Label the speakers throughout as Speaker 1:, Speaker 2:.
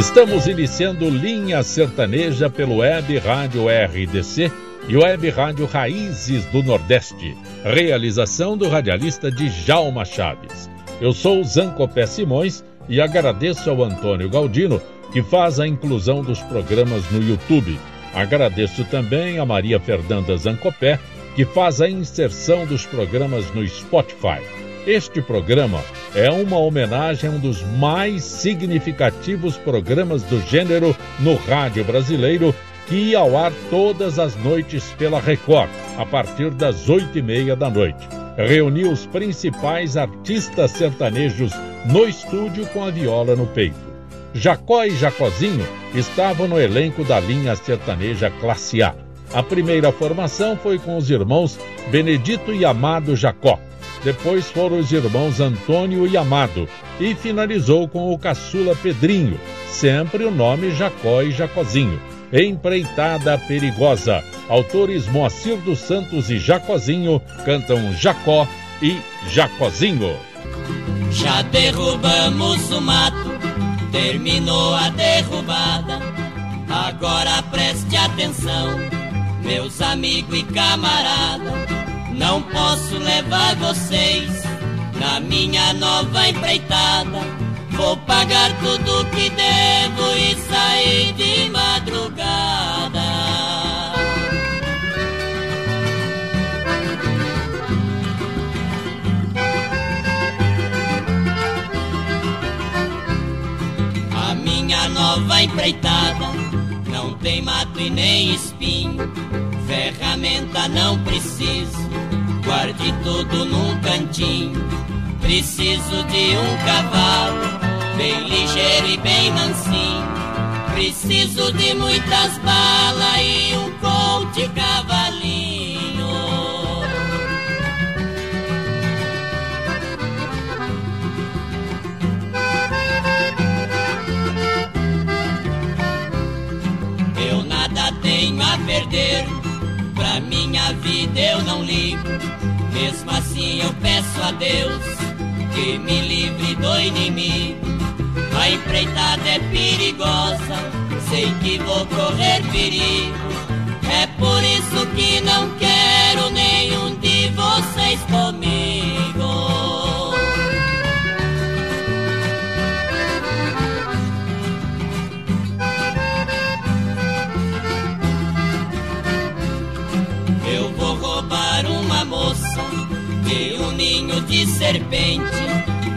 Speaker 1: Estamos iniciando Linha Sertaneja pelo Web Rádio RDC e Web Rádio Raízes do Nordeste. Realização do radialista Djalma Chaves. Eu sou Zancopé Simões e agradeço ao Antônio Galdino, que faz a inclusão dos programas no YouTube. Agradeço também a Maria Fernanda Zancopé, que faz a inserção dos programas no Spotify. Este programa é uma homenagem a um dos mais significativos programas do gênero no rádio brasileiro, que ia ao ar todas as noites pela Record, a partir das oito e meia da noite. Reuniu os principais artistas sertanejos no estúdio com a viola no peito. Jacó e Jacozinho estavam no elenco da linha sertaneja Classe A. A primeira formação foi com os irmãos Benedito e Amado Jacó depois foram os irmãos Antônio e Amado. E finalizou com o caçula Pedrinho, sempre o nome Jacó e Jacozinho. Empreitada Perigosa. Autores Moacir dos Santos e Jacozinho cantam Jacó e Jacozinho.
Speaker 2: Já derrubamos o mato, terminou a derrubada. Agora preste atenção, meus amigos e camaradas não posso levar vocês na minha nova empreitada. Vou pagar tudo que devo e sair de madrugada. A minha nova empreitada não tem mato e nem espinho, ferramenta não preciso guarde tudo num cantinho. Preciso de um cavalo, bem ligeiro e bem mansinho. Preciso de muitas balas e um colte cavalinho. Perder, pra minha vida eu não ligo. Mesmo assim eu peço a Deus que me livre do inimigo. A empreitada é perigosa, sei que vou correr perigo. É por isso que não quero nenhum de vocês comigo. Moça de um ninho de serpente.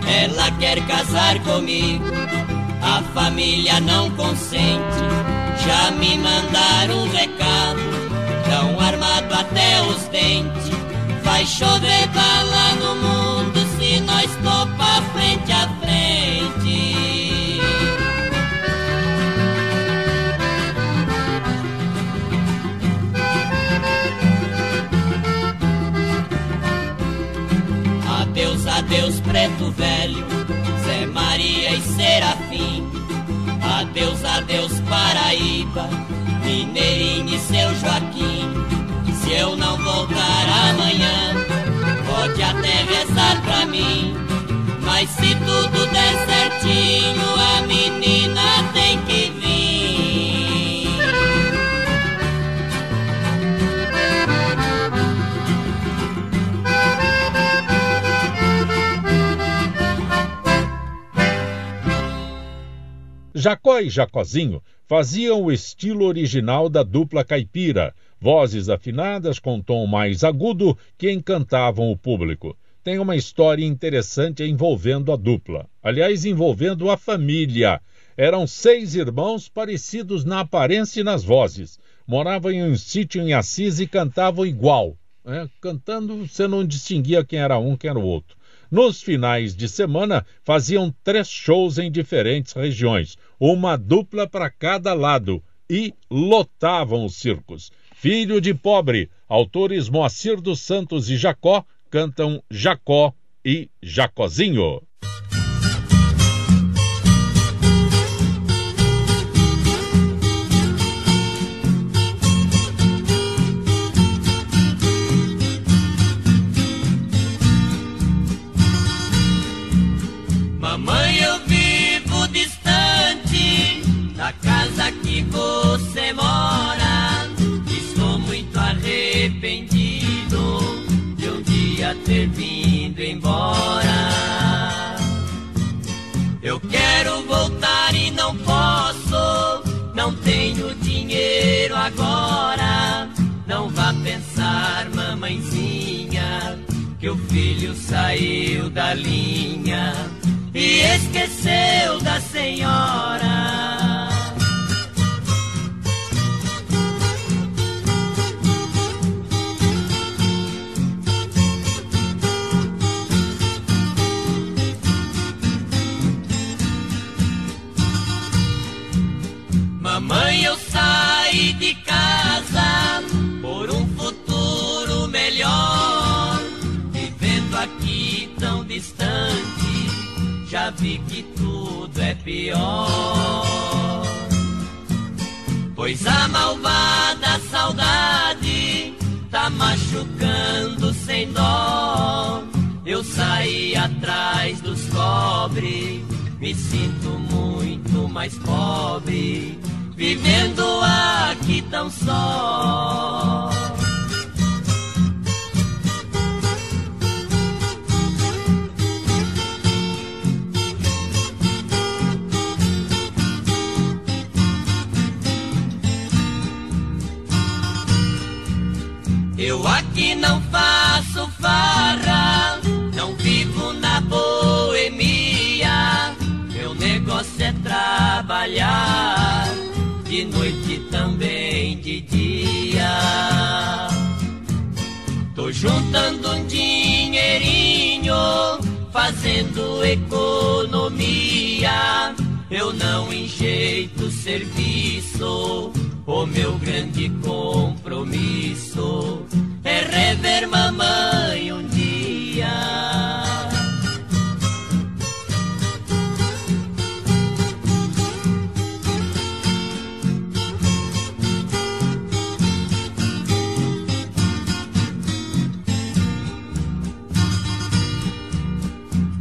Speaker 2: Ela quer casar comigo, a família não consente. Já me mandaram um recado, tão armado até os dentes. Vai chover bala no mundo se nós topa frente a frente. Se tudo der certinho, a menina tem que vir.
Speaker 1: Jacó e Jacozinho faziam o estilo original da dupla caipira, vozes afinadas com tom mais agudo que encantavam o público. Tem uma história interessante envolvendo a dupla, aliás, envolvendo a família. Eram seis irmãos parecidos na aparência e nas vozes. Moravam em um sítio em Assis e cantavam igual. né? Cantando, você não distinguia quem era um, quem era o outro. Nos finais de semana, faziam três shows em diferentes regiões, uma dupla para cada lado, e lotavam os circos. Filho de pobre, autores Moacir dos Santos e Jacó cantam Jacó e Jacozinho.
Speaker 2: Mamãe, eu vivo distante da casa que você mora. Estou muito arrependido ter vindo embora. Eu quero voltar e não posso, não tenho dinheiro agora. Não vá pensar, mamãezinha, que o filho saiu da linha e esqueceu da senhora. Vi que tudo é pior. Pois a malvada saudade tá machucando sem dó. Eu saí atrás dos pobres, me sinto muito mais pobre vivendo aqui tão só. Eu aqui não faço farra, não vivo na boemia. Meu negócio é trabalhar de noite também de dia. Tô juntando um dinheirinho, fazendo economia. Eu não enjeito serviço, o meu grande compromisso é rever mamãe um dia.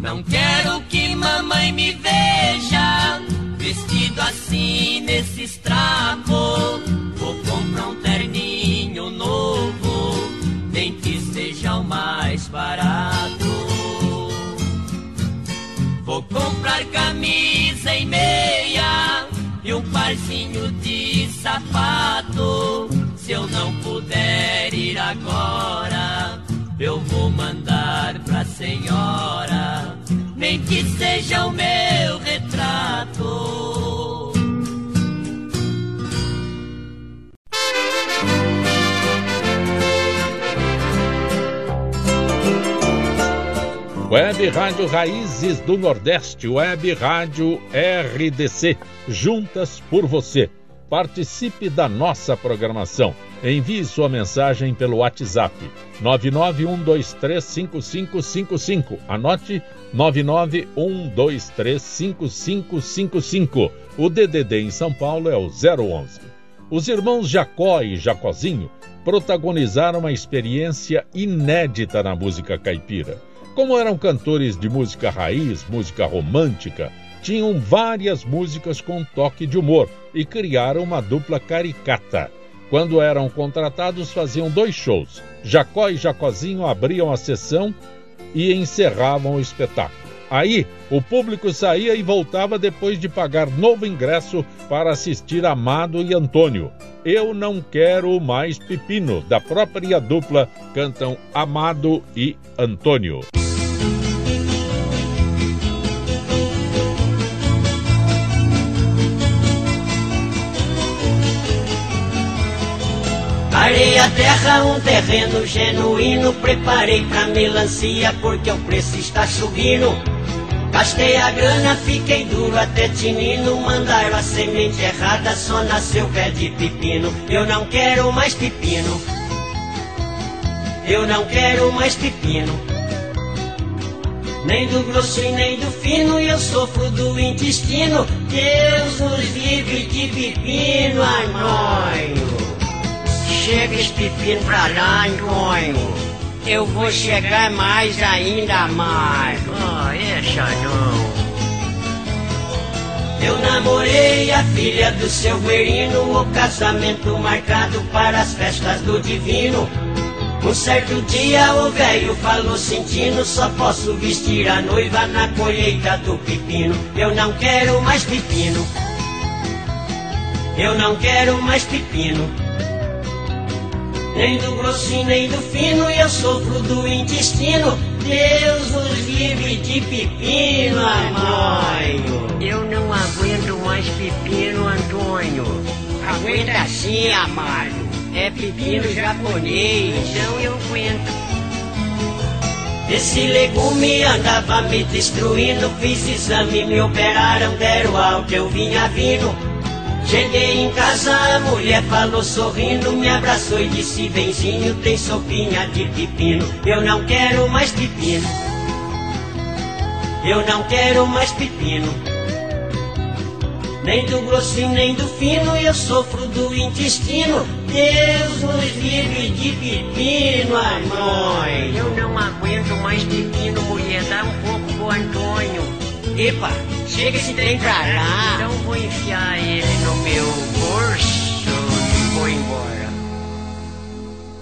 Speaker 2: Não quero que mamãe me veja vestido assim nesses trapos. Vou comprar um mais barato. Vou comprar camisa e meia e um parzinho de sapato. Se eu não puder ir agora, eu vou mandar pra senhora nem que seja o meu retrato.
Speaker 1: Web Rádio Raízes do Nordeste, Web Rádio RDC, juntas por você. Participe da nossa programação. Envie sua mensagem pelo WhatsApp 991235555. Anote 991235555. O DDD em São Paulo é o 011. Os irmãos Jacó e Jacozinho protagonizaram uma experiência inédita na música caipira. Como eram cantores de música raiz, música romântica, tinham várias músicas com toque de humor e criaram uma dupla caricata. Quando eram contratados, faziam dois shows. Jacó e Jacozinho abriam a sessão e encerravam o espetáculo. Aí, o público saía e voltava depois de pagar novo ingresso para assistir Amado e Antônio. Eu não quero mais pepino, da própria dupla, cantam Amado e Antônio.
Speaker 2: Arei a terra, um terreno genuíno. Preparei pra melancia porque o preço está subindo. Gastei a grana, fiquei duro até tinino. Mandaram a semente errada, só nasceu pé de pepino. Eu não quero mais pepino. Eu não quero mais pepino. Nem do grosso e nem do fino, eu sofro do intestino. Deus nos livre de pepino, anônio. Chega esse pepino pra lá, Antônio. Eu vou chegar mais ainda mais. Ah, essa não. Eu namorei a filha do seu Guerino, o casamento marcado para as festas do divino.
Speaker 3: Um certo dia o velho falou sentindo Só posso vestir a noiva na colheita do pepino Eu não quero mais pepino Eu não quero mais pepino Nem do grossinho nem do fino Eu sofro do intestino Deus nos livre de pepino, Antônio
Speaker 4: Eu não aguento mais pepino, Antônio
Speaker 3: Aguenta sim, Amaro é pepino japonês.
Speaker 4: Então eu aguento.
Speaker 3: Esse legume andava me destruindo. Fiz exame, me operaram, deram alto, eu vinha vindo. Cheguei em casa, a mulher falou sorrindo, me abraçou e disse: Benzinho, tem sopinha de pepino. Eu não quero mais pepino. Eu não quero mais pepino. Nem do grossinho, nem do fino, eu sofro do intestino. Deus nos livre de pepino, Antônio.
Speaker 4: Eu não aguento mais pepino, mulher. Dá um pouco pro Antônio.
Speaker 3: Epa, chega esse trem pra lá.
Speaker 4: Então vou enfiar ele no meu bolso e vou embora.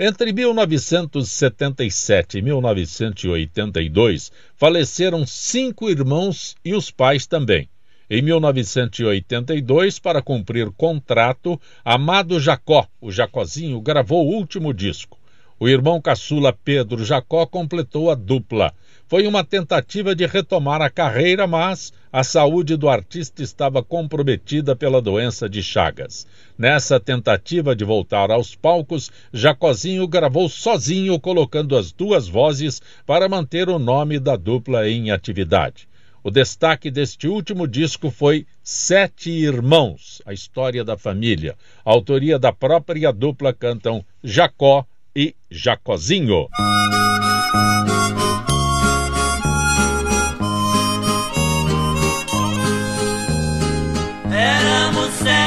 Speaker 1: Entre 1977 e 1982, faleceram cinco irmãos e os pais também. Em 1982, para cumprir contrato, Amado Jacó, o Jacozinho, gravou o último disco. O irmão caçula Pedro Jacó completou a dupla. Foi uma tentativa de retomar a carreira, mas a saúde do artista estava comprometida pela doença de Chagas. Nessa tentativa de voltar aos palcos, Jacozinho gravou sozinho, colocando as duas vozes para manter o nome da dupla em atividade. O destaque deste último disco foi Sete Irmãos, a história da família. A autoria da própria dupla cantam Jacó e Jacozinho.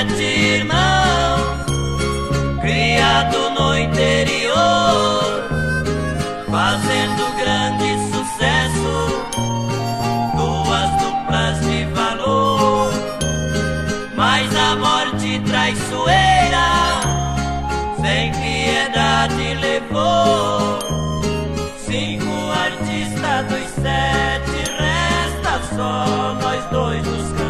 Speaker 2: Sete irmãos, criados no interior, fazendo grande sucesso de valor. Mas a morte traiçoeira, sem piedade, levou. Cinco artistas dos sete, resta só nós dois os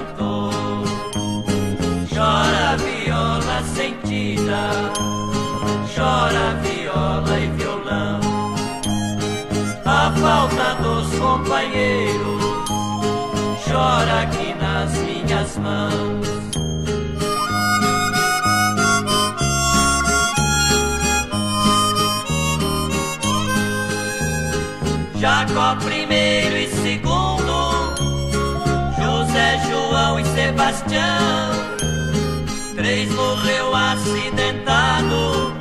Speaker 2: companheiros chora aqui nas minhas mãos. Jacó primeiro e segundo, José, João e Sebastião. Três morreu acidentado,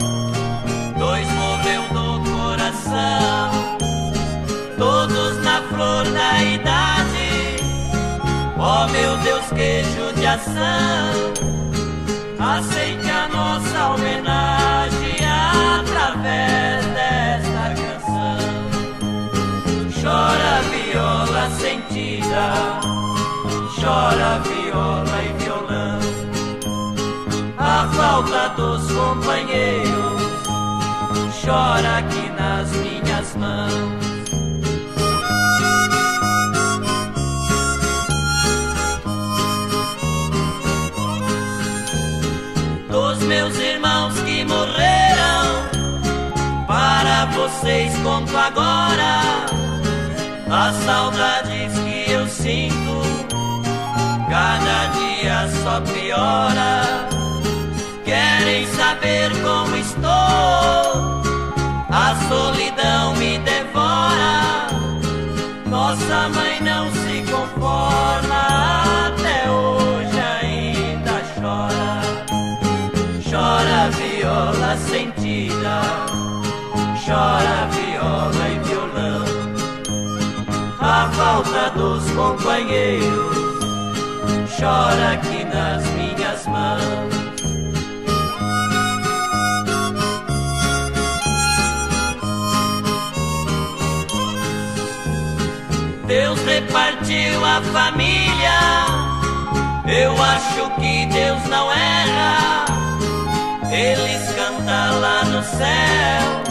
Speaker 2: flor da idade Ó oh, meu Deus, que judiação, aceite a nossa homenagem através desta canção. Chora viola sentida, chora viola e violão. A falta dos companheiros chora aqui nas minhas mãos. Vocês conto agora as saudades que eu sinto. Cada dia só piora. Querem saber como estou? A solidão me devora. Nossa mãe não se conforma até hoje ainda chora chora viola sentida, chora viola e violão. A falta dos companheiros chora aqui nas minhas mãos. Deus repartiu a família. Eu acho que Deus não erra. Eles cantam lá no céu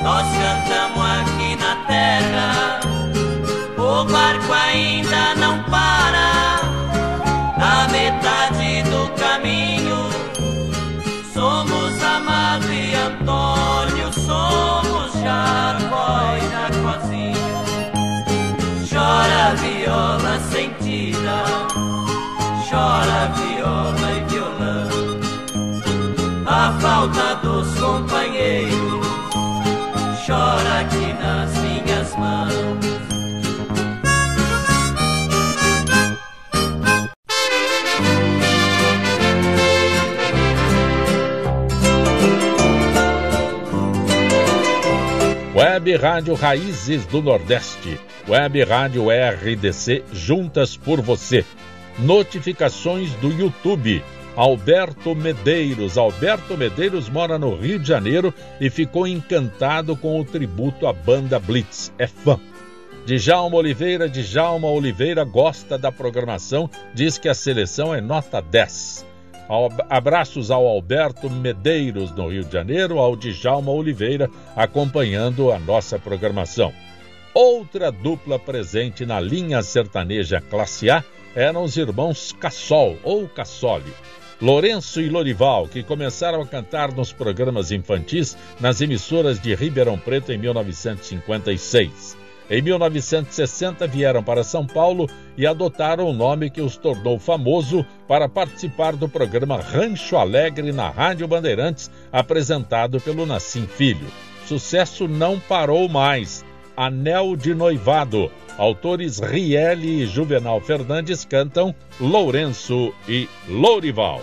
Speaker 2: nós cantamos aqui na terra, o barco ainda não para. Na metade do caminho, somos Amado e Antônio, somos Jacó e cozinha.
Speaker 1: Chora viola sentida, chora viola e violão. A falta dos companheiros chora aqui nas minhas mãos.
Speaker 2: Web Rádio Raízes do Nordeste. Web Rádio RDC juntas por você. Notificações do YouTube. Alberto Medeiros. Alberto Medeiros mora no Rio de Janeiro e ficou encantado com o tributo à banda Blitz. É fã. Djalma Oliveira, Djalma Oliveira gosta da programação, diz que a seleção é nota 10. Abraços ao Alberto Medeiros, no Rio de Janeiro, ao Djalma Oliveira, acompanhando a nossa programação. Outra dupla presente na linha sertaneja classe A eram os irmãos Cassol ou Cassoli. Lourenço e Lorival, que começaram a cantar nos programas infantis nas emissoras de Ribeirão Preto em 1956. Em 1960 vieram para São Paulo e adotaram o nome que os tornou famoso para participar do programa Rancho Alegre na Rádio Bandeirantes, apresentado pelo Nassim Filho. Sucesso não parou mais. Anel de Noivado. Autores Riele e Juvenal Fernandes cantam Lourenço e Lourival.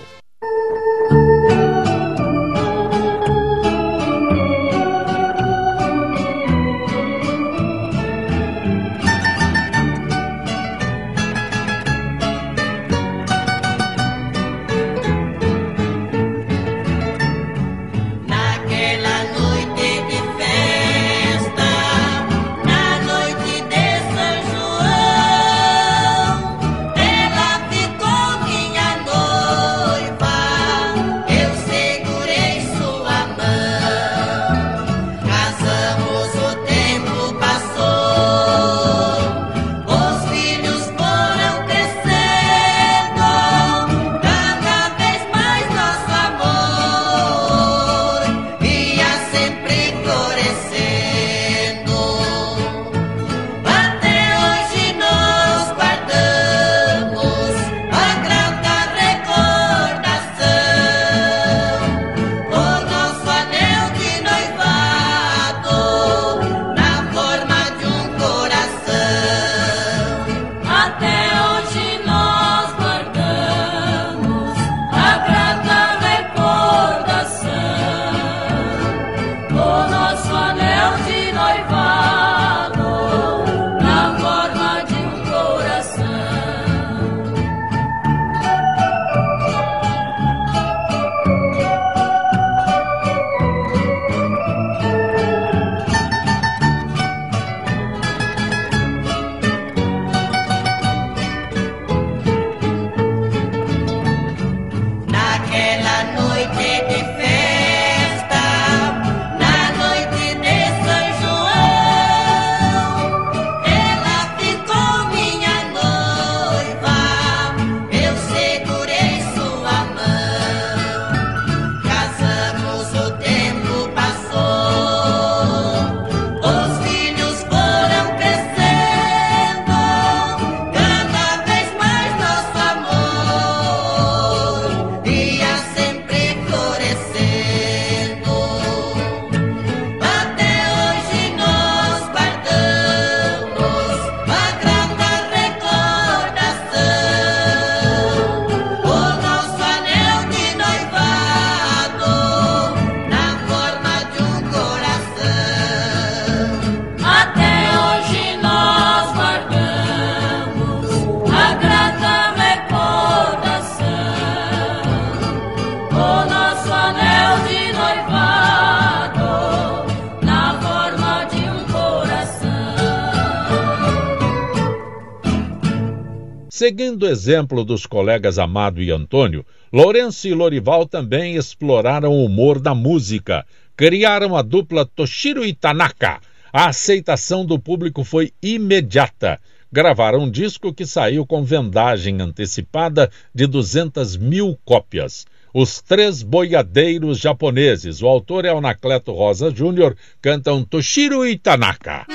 Speaker 2: Seguindo o exemplo dos colegas Amado e Antônio, Lourenço e Lorival também exploraram o humor da música. Criaram a dupla Toshiro e Tanaka. A aceitação do público foi imediata. Gravaram um disco que saiu com vendagem antecipada de 200 mil cópias. Os Três Boiadeiros Japoneses, o autor é Anacleto Rosa Júnior, cantam Toshiro e Tanaka.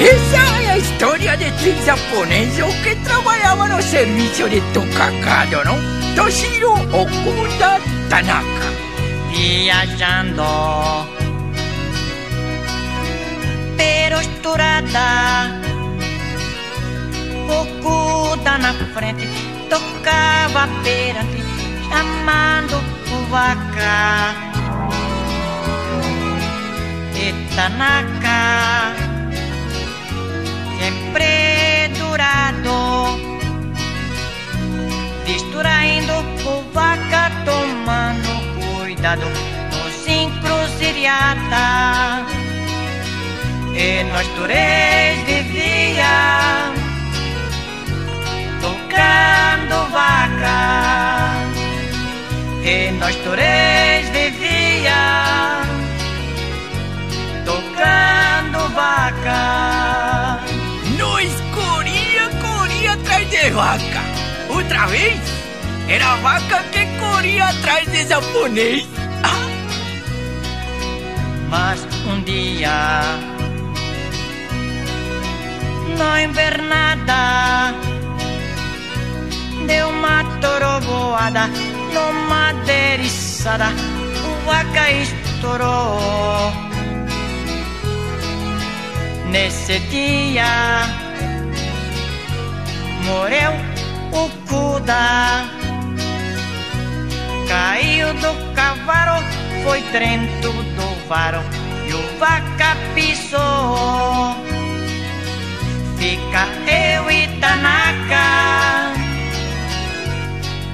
Speaker 5: Essa história de três japoneses que trabalhavam no serviço de tocacado, não? Toshiro Okuda Tanaka.
Speaker 6: Viajando pero estourada Okuda na frente tocava perante chamando o vaca e Tanaka sempre durado distraindo o vaca tomando cuidado nos encruzilhada. E nós três vivia tocando vaca. E nós três vaca.
Speaker 5: Outra vez? Era a vaca que corria atrás de japonês.
Speaker 6: Mas um dia na invernada Deu uma toroboada numa deriçada O vaca estourou. Nesse dia Morreu o Cuda Caiu do cavalo Foi dentro do varo E o vaca pisou Fica eu e Tanaka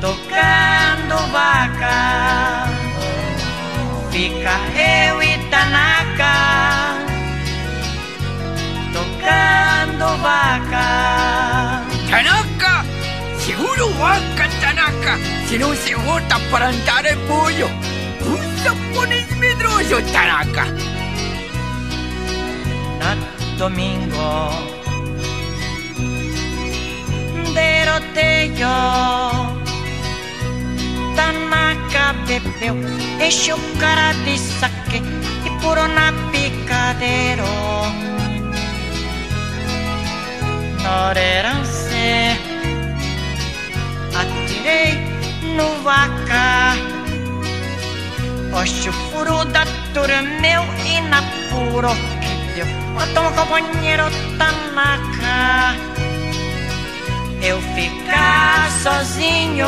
Speaker 6: tocando vaca. Fica eu e Tanaka tocando vaca.
Speaker 5: Tanaka! Seguro vaca, Tanaka! Se não se volta para andar em pollo! Um japonês medroso, Tanaka!
Speaker 6: Na domingo tiroteio Tanaka bebeu, encheu o cara de saque e purou na picadeiro. Norerance, atirei no vaca. O furo da meu e na puro deu. Matou um companheiro Tanaka eu ficar sozinho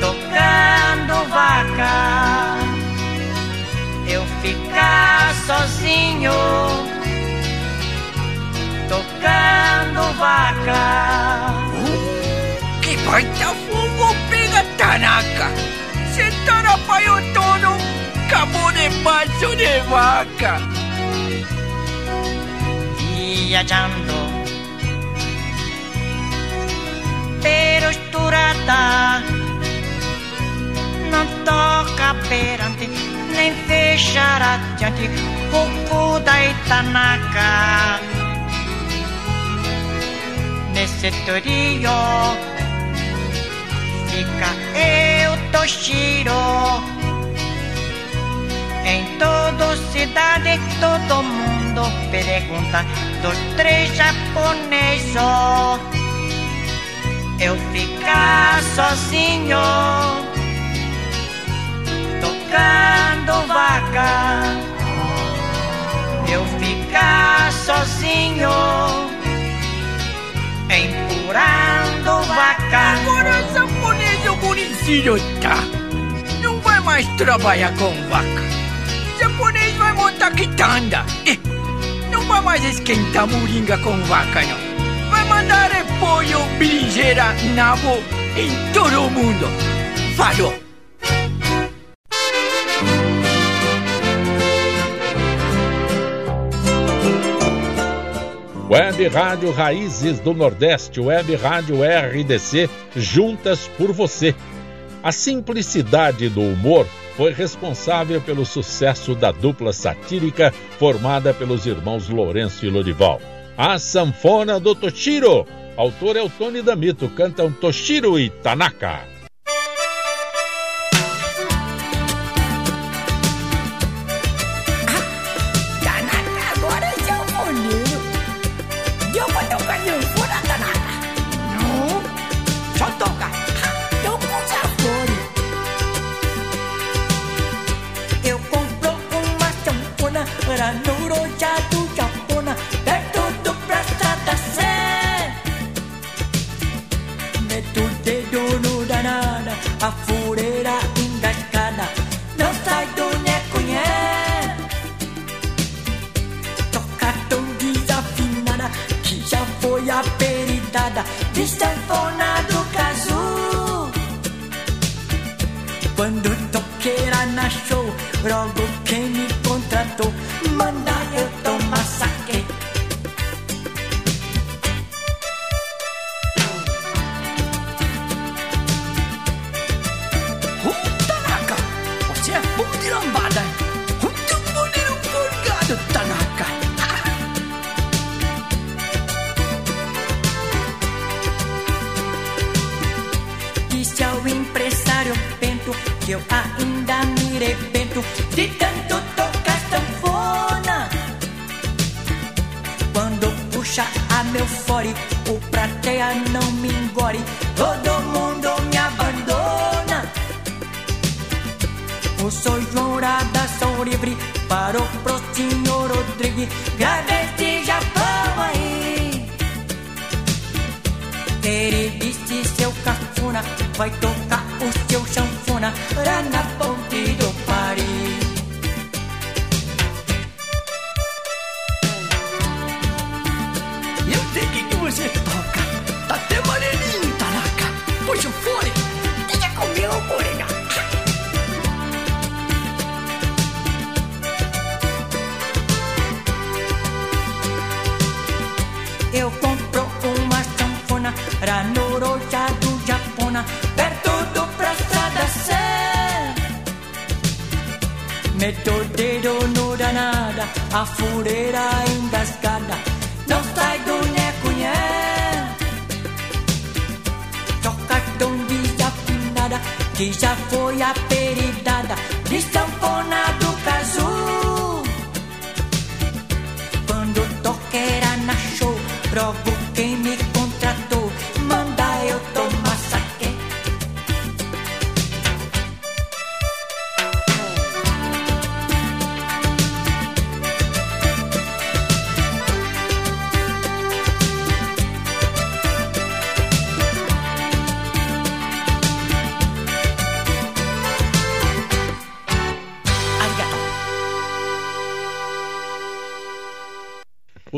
Speaker 6: tocando vaca. Eu ficar sozinho vaca.
Speaker 5: Que baita fogo pega Tanaka! Se tarapaiou todo, acabou debaixo de vaca.
Speaker 6: Viajando pero esturada Não toca perante nem fechar adiante O da Itanaka Nesse trio Fica eu, Toshiro. Em toda cidade todo mundo pergunta Dos três japoneses eu ficar sozinho tocando vaca. Eu ficar sozinho empurrando vaca.
Speaker 5: Agora japonês o bonitinho tá. Não vai mais trabalhar com vaca. Japonês vai montar quitanda. Não vai mais esquentar moringa com vaca, não mandar pollo, berinjela, nabo em todo o mundo. Falou!
Speaker 1: Web Rádio Raízes do Nordeste, Web Rádio RDC, juntas por você. A simplicidade do humor foi responsável pelo sucesso da dupla satírica formada pelos irmãos Lourenço e Lorival. A Sanfona do Toshiro. Autor é o Tony Damito, cantam Toshiro e Tanaka.
Speaker 5: Quando puxa
Speaker 4: a meu fore, o prateia não me engole. Todo mundo me abandona. O sou João sou livre. Parou pro senhor Rodrigues. Gravei de Japão aí. Ele disse seu cafuna, vai tocar o seu chanfona. Lá na No Noroja do Japona, perto do Praça da Sé. Mete dedo no danada, a fureira engasgada, não sai do necunhé. Toca tão desafinada, que já foi aperidada, de sanfona do casu. Quando toquei era na show, provo quem me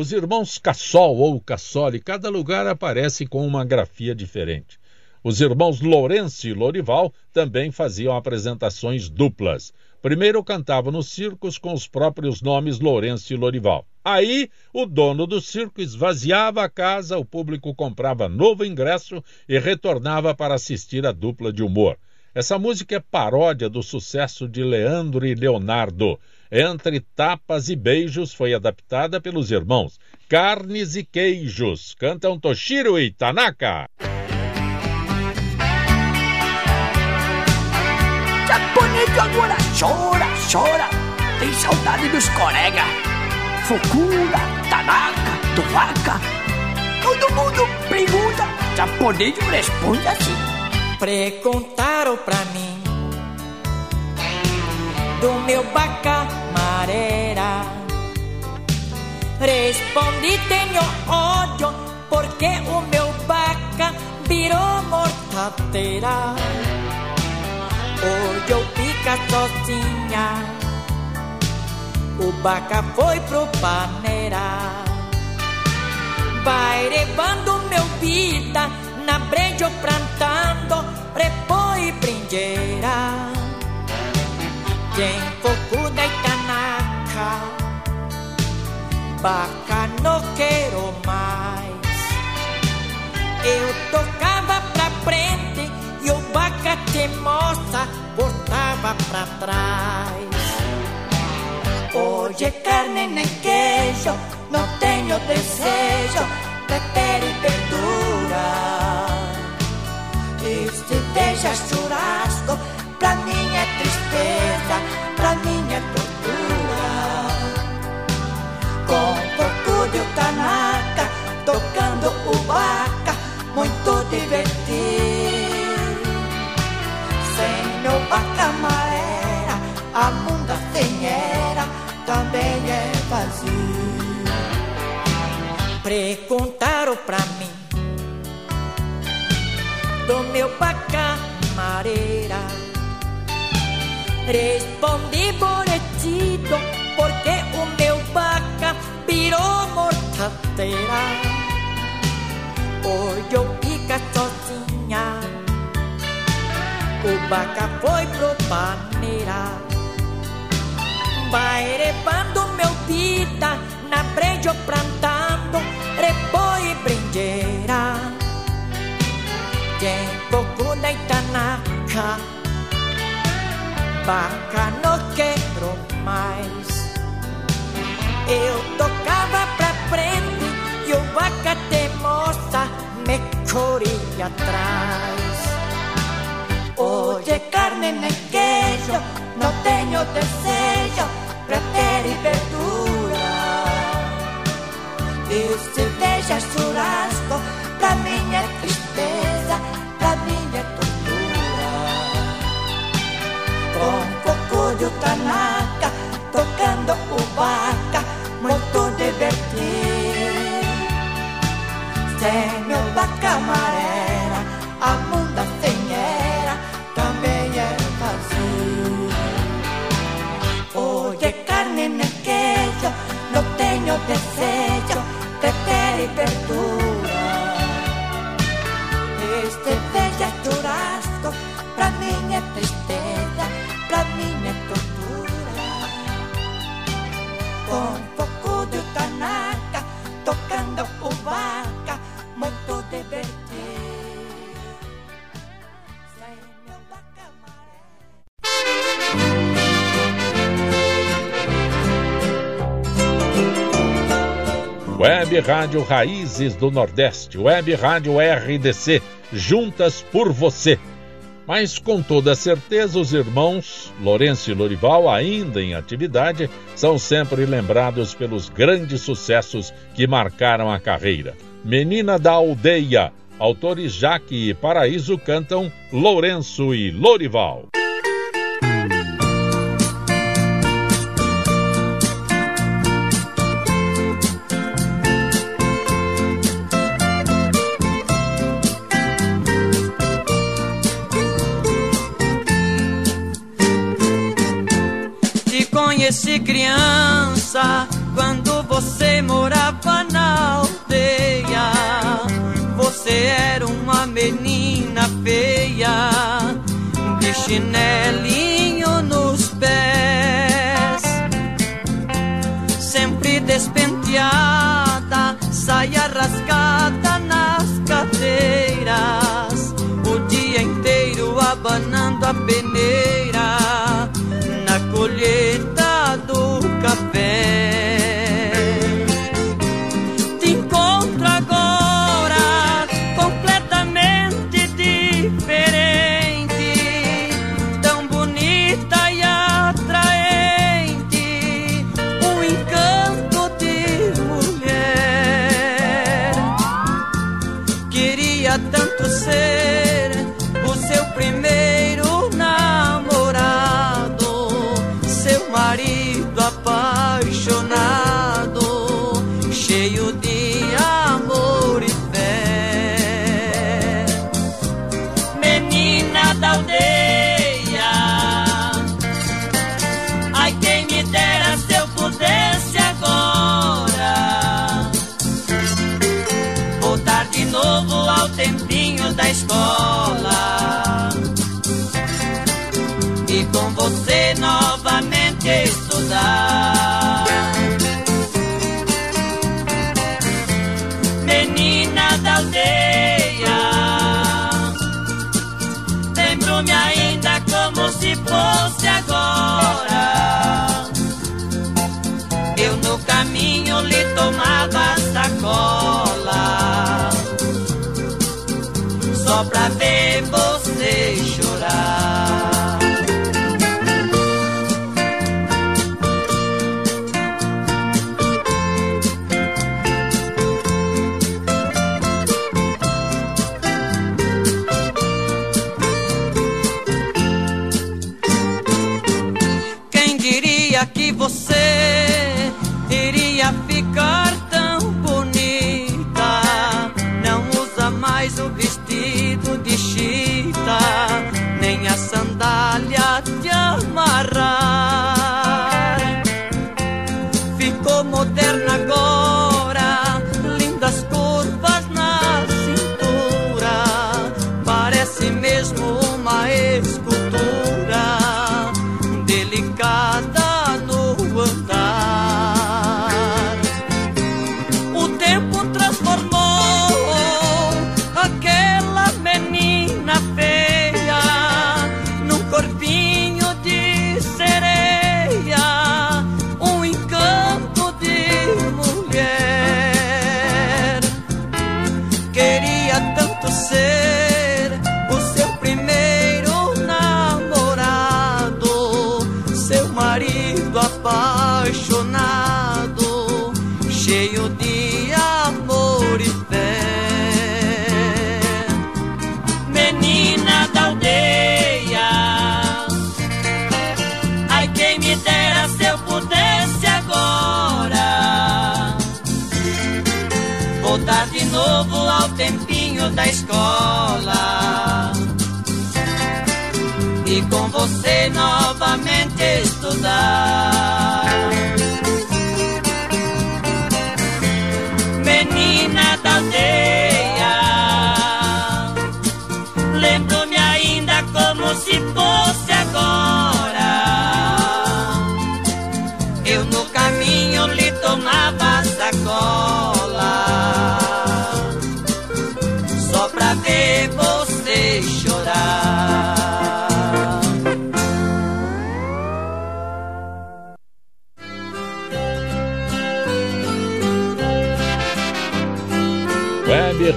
Speaker 1: Os irmãos Cassol ou Cassoli, cada lugar aparece com uma grafia diferente. Os irmãos Lourenço e Lorival também faziam apresentações duplas. Primeiro cantavam nos circos com os próprios nomes Lourenço e Lorival. Aí, o dono do circo esvaziava a casa, o público comprava novo ingresso e retornava para assistir a dupla de humor. Essa música é paródia do sucesso de Leandro e Leonardo. Entre Tapas e Beijos foi adaptada pelos irmãos Carnes e Queijos. Cantam Toshiro e Tanaka.
Speaker 5: Japonês agora chora, chora. Tem saudade dos colegas. Fukura, Tanaka, Tuvaka. Todo mundo pergunta. Japonês responde assim.
Speaker 4: Perguntaram pra mim do meu baca mareira. Respondi, tenho ódio, porque o meu baca virou mortadeira. Hoje eu fica sozinha, o baca foi pro paneira. Vai levando meu vida, na brejo plantando, repõe brinjeira. Genkoku da Itanaka Baca não quero mais Eu tocava pra frente E o baca teimosa voltava pra trás. Hoje carne nem queijo Não tenho desejo Prefere verdura. E se deixa churrasco Perguntaram pra mim do meu pacá mareira. Respondi bonitito porque o meu vaca virou mortadeira. Hoje eu fica sozinha. O vaca foi pro paneira. Vai levando meu vida na brejo plantando repoi brinjeira. Tempo kuna itanaka Vaca não quero mais. Eu tocava pra frente E o vaca teimosa me corria atrás. Hoje carne nem queijo Não tenho desejo pra ter e verdura. E deixa churrasco Pra minha tristeza Pra minha tortura. Com coco de Tanaka Tocando o vaca Muito divertido. Sem o vaca amarela A
Speaker 1: Rádio Raízes do Nordeste, Web Rádio RDC, juntas por você. Mas com toda certeza, os irmãos Lourenço e Lorival, ainda em atividade, são sempre lembrados pelos grandes sucessos que marcaram a carreira. Menina da Aldeia, autores Jaque e Paraíso cantam Lourenço e Lorival.
Speaker 2: Conheci criança quando você morava na aldeia. Você era uma menina feia, de chinelinho estudar. Menina da aldeia, lembro-me ainda como se fosse agora. Eu no caminho lhe tomava sacola Só pra ver você chorar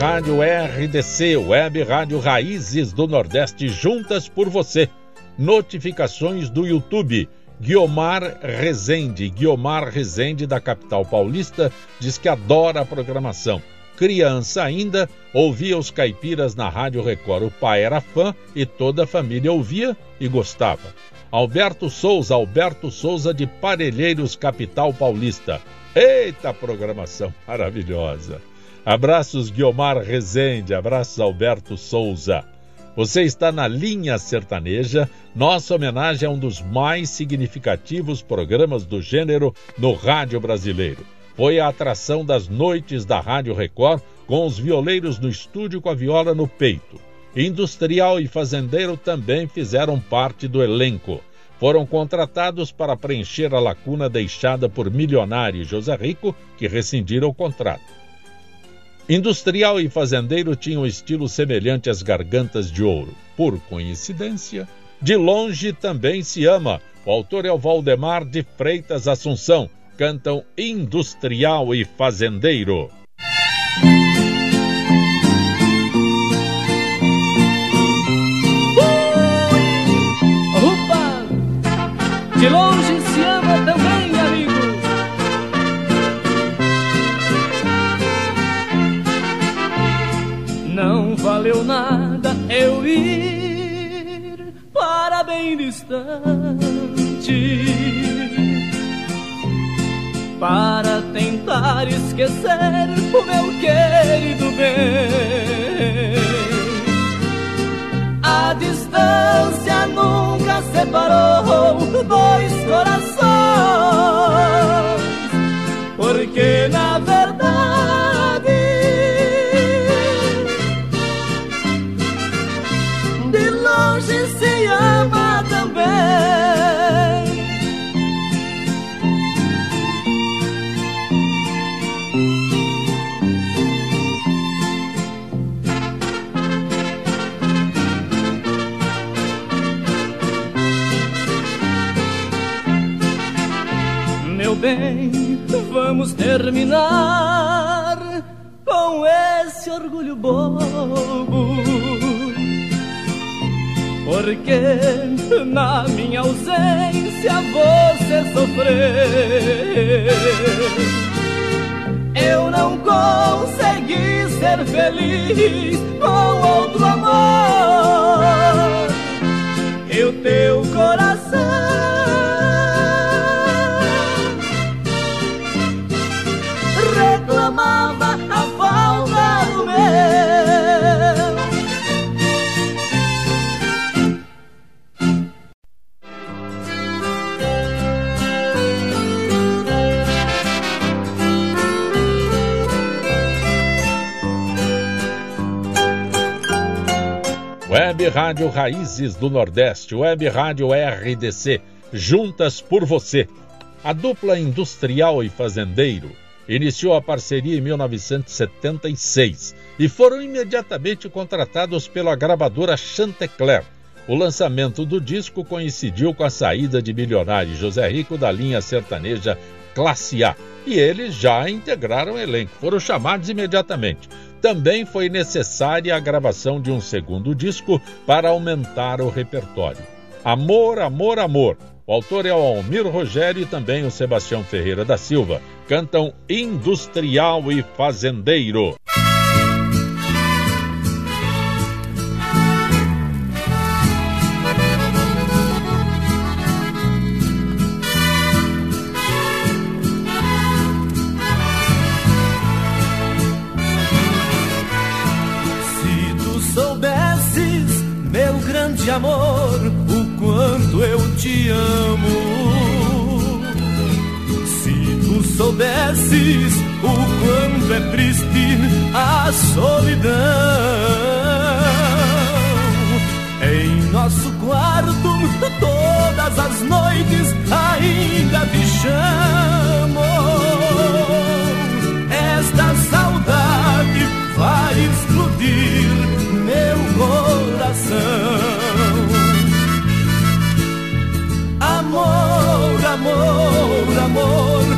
Speaker 1: Rádio RDC, Web Rádio Raízes do Nordeste, juntas por você. Notificações do YouTube. Guiomar Rezende, Guiomar Rezende da capital paulista, diz que adora a programação. Criança ainda, ouvia os caipiras na Rádio Record. O pai era fã e toda a família ouvia e gostava. Alberto Souza, Alberto Souza de Parelheiros, capital paulista. Eita programação maravilhosa! Abraços Guiomar Rezende, abraços Alberto Souza. Você está na linha sertaneja. Nossa homenagem a um dos mais significativos programas do gênero no rádio brasileiro. Foi a atração das noites da Rádio Record com os violeiros no estúdio com a viola no peito. Industrial e fazendeiro também fizeram parte do elenco. Foram contratados para preencher a lacuna deixada por milionário José Rico, que rescindiram o contrato. Industrial e fazendeiro tinham estilo semelhante às gargantas de ouro. Por coincidência, de longe também se ama. O autor é o Valdemar de Freitas Assunção. Cantam Industrial e Fazendeiro.
Speaker 7: Opa! De longe bem distante para tentar esquecer o meu querido bem. A distância nunca separou dois corações, porque na verdade vamos terminar com esse orgulho bobo. Porque na minha ausência você sofreu. Eu não consegui ser feliz com outro amor.
Speaker 1: Web Rádio Raízes do Nordeste, Web Rádio RDC, juntas por você. A dupla industrial e fazendeiro iniciou a parceria em 1976 e foram imediatamente contratados pela gravadora Chantecler. O lançamento do disco coincidiu com a saída de milionário José Rico da linha sertaneja Classe A e eles já integraram o elenco, foram chamados imediatamente. Também foi necessária a gravação de um segundo disco para aumentar o repertório. Amor, Amor, Amor. O autor é o Almir Rogério e também o Sebastião Ferreira da Silva. Cantam Industrial e Fazendeiro.
Speaker 8: Soubesses o quanto é triste a solidão. Em nosso quarto, todas as noites ainda te chamo. Esta saudade vai explodir meu coração. Amor, amor, amor,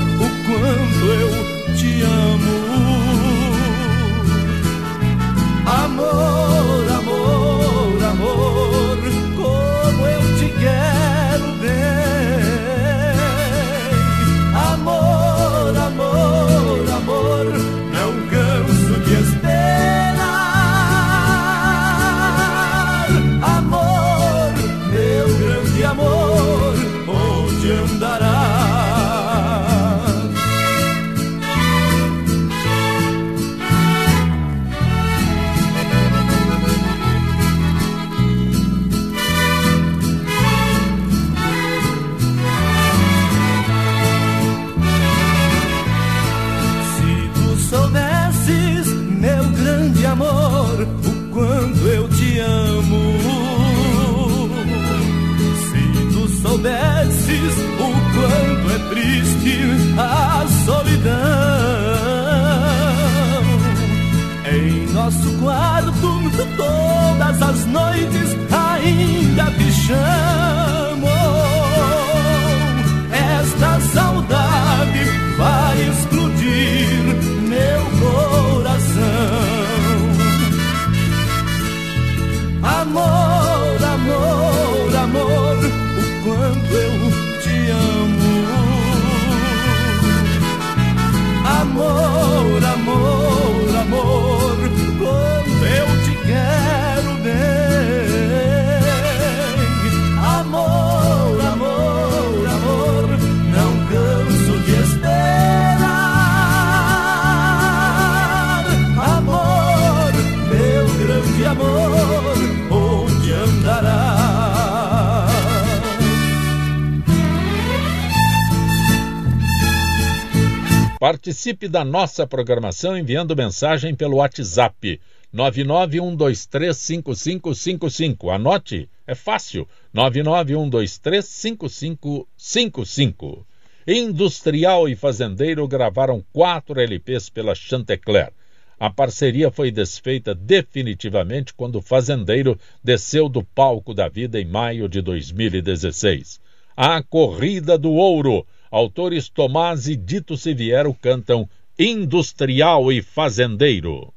Speaker 1: Participe da nossa programação enviando mensagem pelo WhatsApp 991235555. Anote, é fácil. 991235555. Industrial e Fazendeiro gravaram quatro LPs pela Chantecler. A parceria foi desfeita definitivamente quando o Fazendeiro desceu do palco da vida em maio de 2016. A Corrida do Ouro. Autores Tomás e Dito Siviero cantam Industrial e Fazendeiro.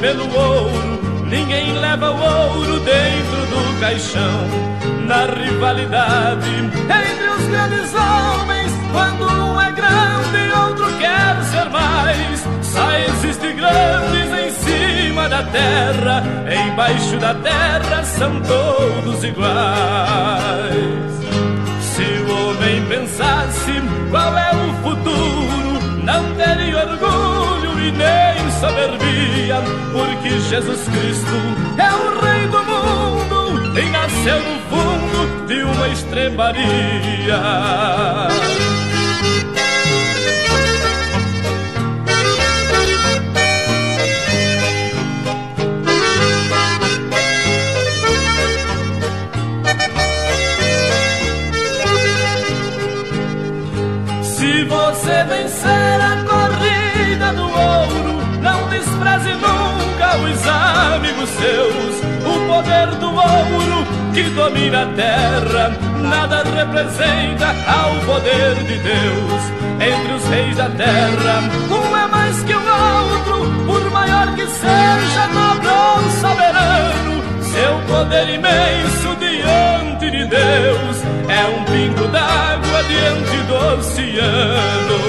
Speaker 8: Pelo ouro. Ninguém leva o ouro dentro do caixão. Na rivalidade entre os grandes homens, quando um é grande outro quer ser mais. Só existe grandes em cima da terra, embaixo da terra são todos iguais. Se o qual é o futuro, não teria orgulho e nem soberbia, porque Jesus Cristo é o Rei do mundo e nasceu no fundo de uma estrebaria. você vencer despreze nunca os amigos seus. O poder do ouro que domina a terra, nada representa ao poder de Deus. Entre os reis da terra, um é mais que o outro, por maior que seja, nobre ou soberano. Seu poder imenso diante de Deus é um pingo d'água diante do oceano.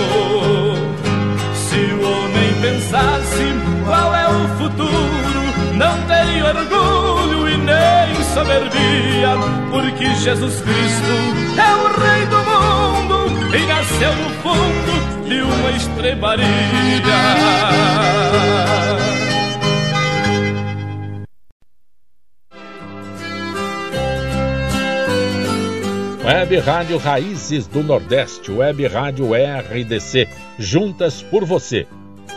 Speaker 8: Pensasse qual é o futuro, não teria orgulho e nem soberbia, porque Jesus Cristo é o Rei do mundo e nasceu no fundo de uma estrebaria.
Speaker 1: Web Rádio Raízes do Nordeste, Web Rádio RDC, juntas por você.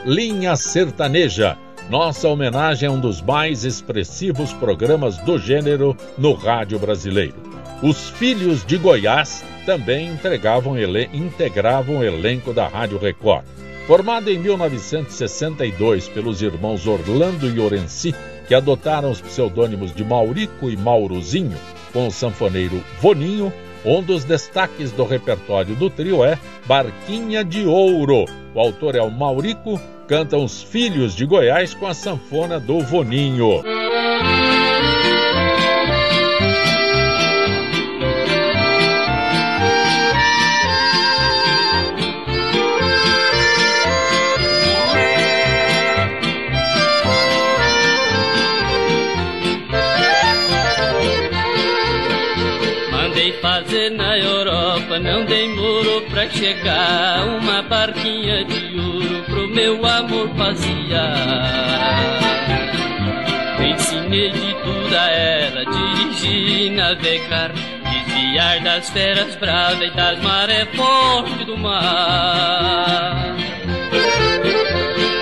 Speaker 1: Linha Sertaneja, nossa homenagem a um dos mais expressivos programas do gênero no rádio brasileiro. Os Filhos de Goiás também integravam o elenco da Rádio Record. Formada em 1962 pelos irmãos Orlando e Orenci, que adotaram os pseudônimos de Maurico e Maurozinho, com o sanfoneiro Voninho, um dos destaques do repertório do trio é Barquinha de Ouro. O autor é o Maurico, cantam os Filhos de Goiás com a sanfona do Voninho.
Speaker 2: Não demorou pra chegar uma barquinha de ouro pro meu amor passear. Ensinei de tudo a ela, dirigir navegar, desviar das feras bravas e das marés fortes do mar.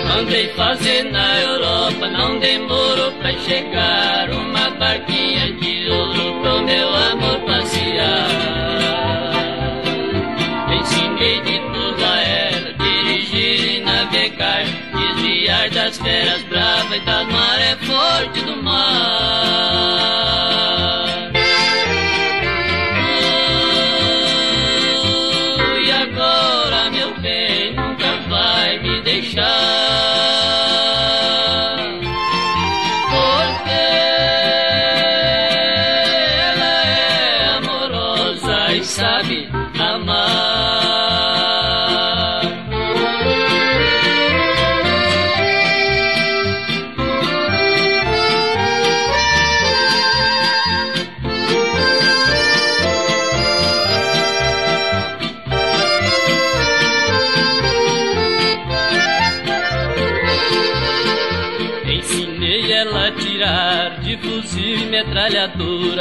Speaker 2: Mandei fazer na Europa, não demorou pra chegar uma das feras bravas e das marés fortes do mar.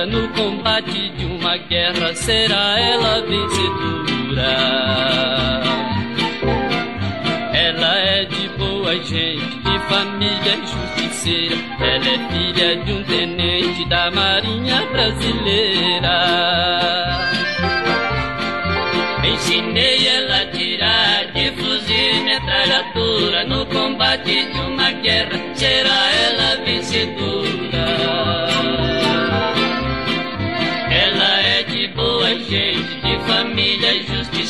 Speaker 2: No combate de uma guerra será ela vencedora. Ela é de boa gente, de família justiceira. Ela é filha de um tenente da Marinha Brasileira. Ensinei ela a tirar de fuzil metralhadora no combate de uma guerra. Será ela vencedora.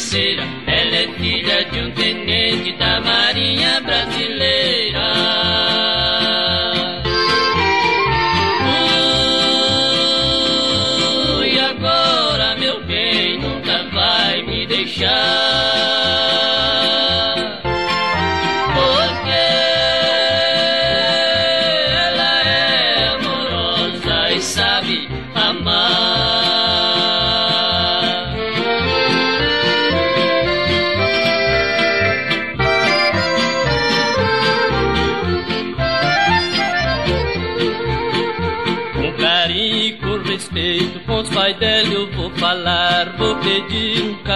Speaker 2: Justiceira. Ela é filha de um tenente da Marinha Brasileira.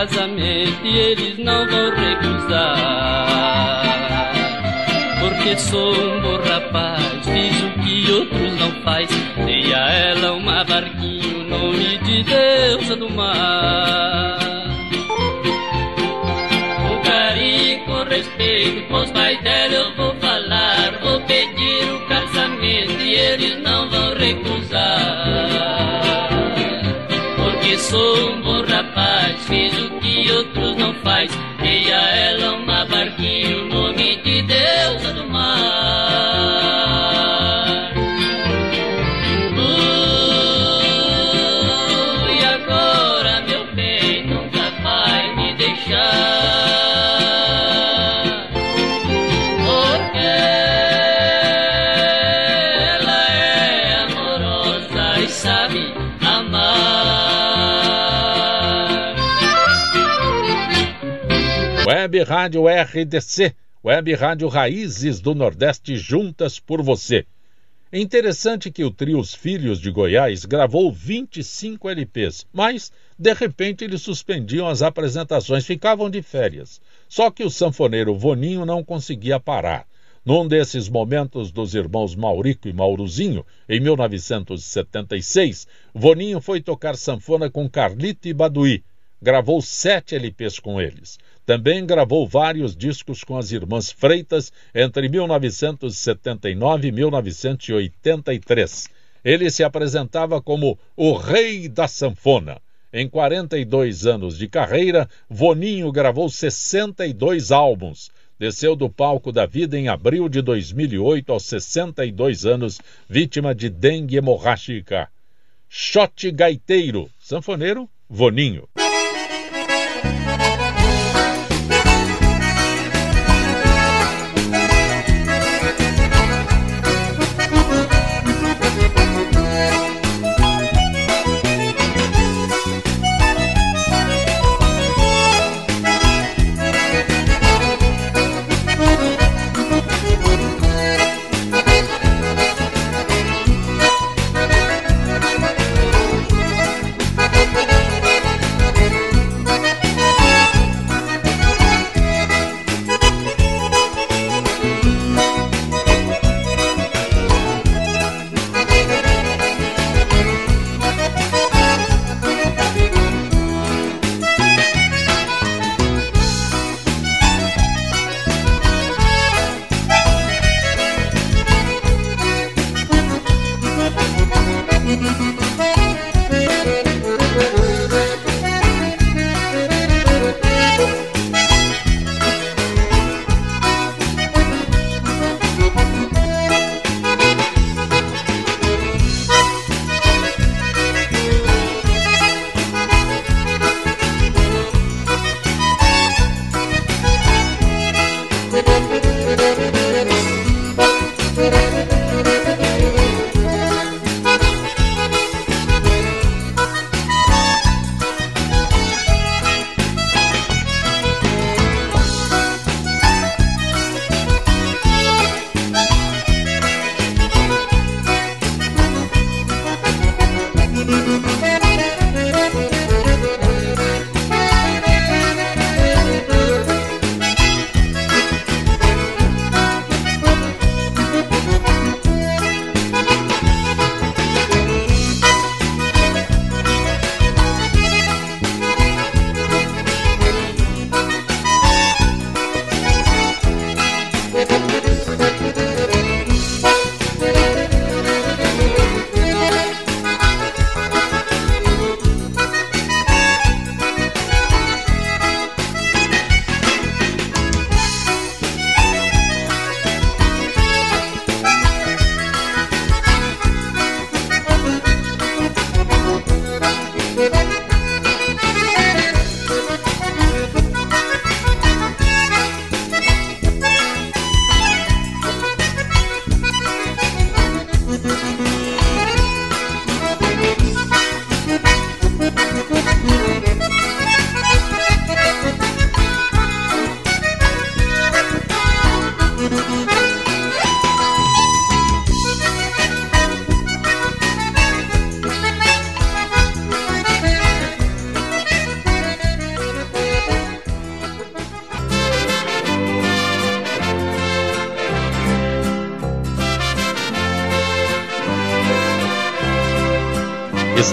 Speaker 2: Casamento e eles não vão recusar. Porque sou um bom rapaz, fiz o que outros não faz. Dei a ela uma barquinha, o nome de deusa do mar. Com carinho, com respeito, com os pais dela eu vou
Speaker 1: Web Rádio RDC, Web Rádio Raízes do Nordeste juntas por você. É interessante que o trio Os Filhos de Goiás gravou 25 LPs, mas de repente eles suspendiam as apresentações, ficavam de férias. Só que o sanfoneiro Voninho não conseguia parar. Num desses momentos dos irmãos Maurico e Mauruzinho, em 1976, Voninho foi tocar sanfona com Carlito e Baduí. Gravou sete LPs com eles. Também gravou vários discos com as irmãs Freitas entre 1979 e 1983. Ele se apresentava como o Rei da Sanfona. Em 42 anos de carreira, Voninho gravou 62 álbuns. Desceu do palco da vida em abril de 2008 aos 62 anos, vítima de dengue hemorrágica. Shot Gaiteiro, sanfoneiro, Voninho.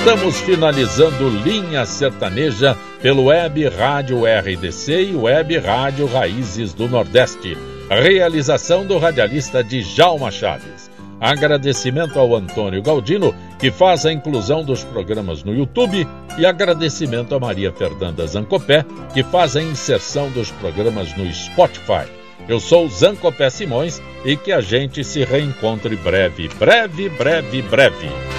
Speaker 1: Estamos finalizando Linha Sertaneja pelo Web Rádio RDC e Web Rádio Raízes do Nordeste. Realização do radialista Djalma Chaves. Agradecimento ao Antônio Galdino, que faz a inclusão dos programas no YouTube, e agradecimento a Maria Fernanda Zancopé, que faz a inserção dos programas no Spotify. Eu sou Zancopé Simões e que a gente se reencontre breve, breve, breve, breve.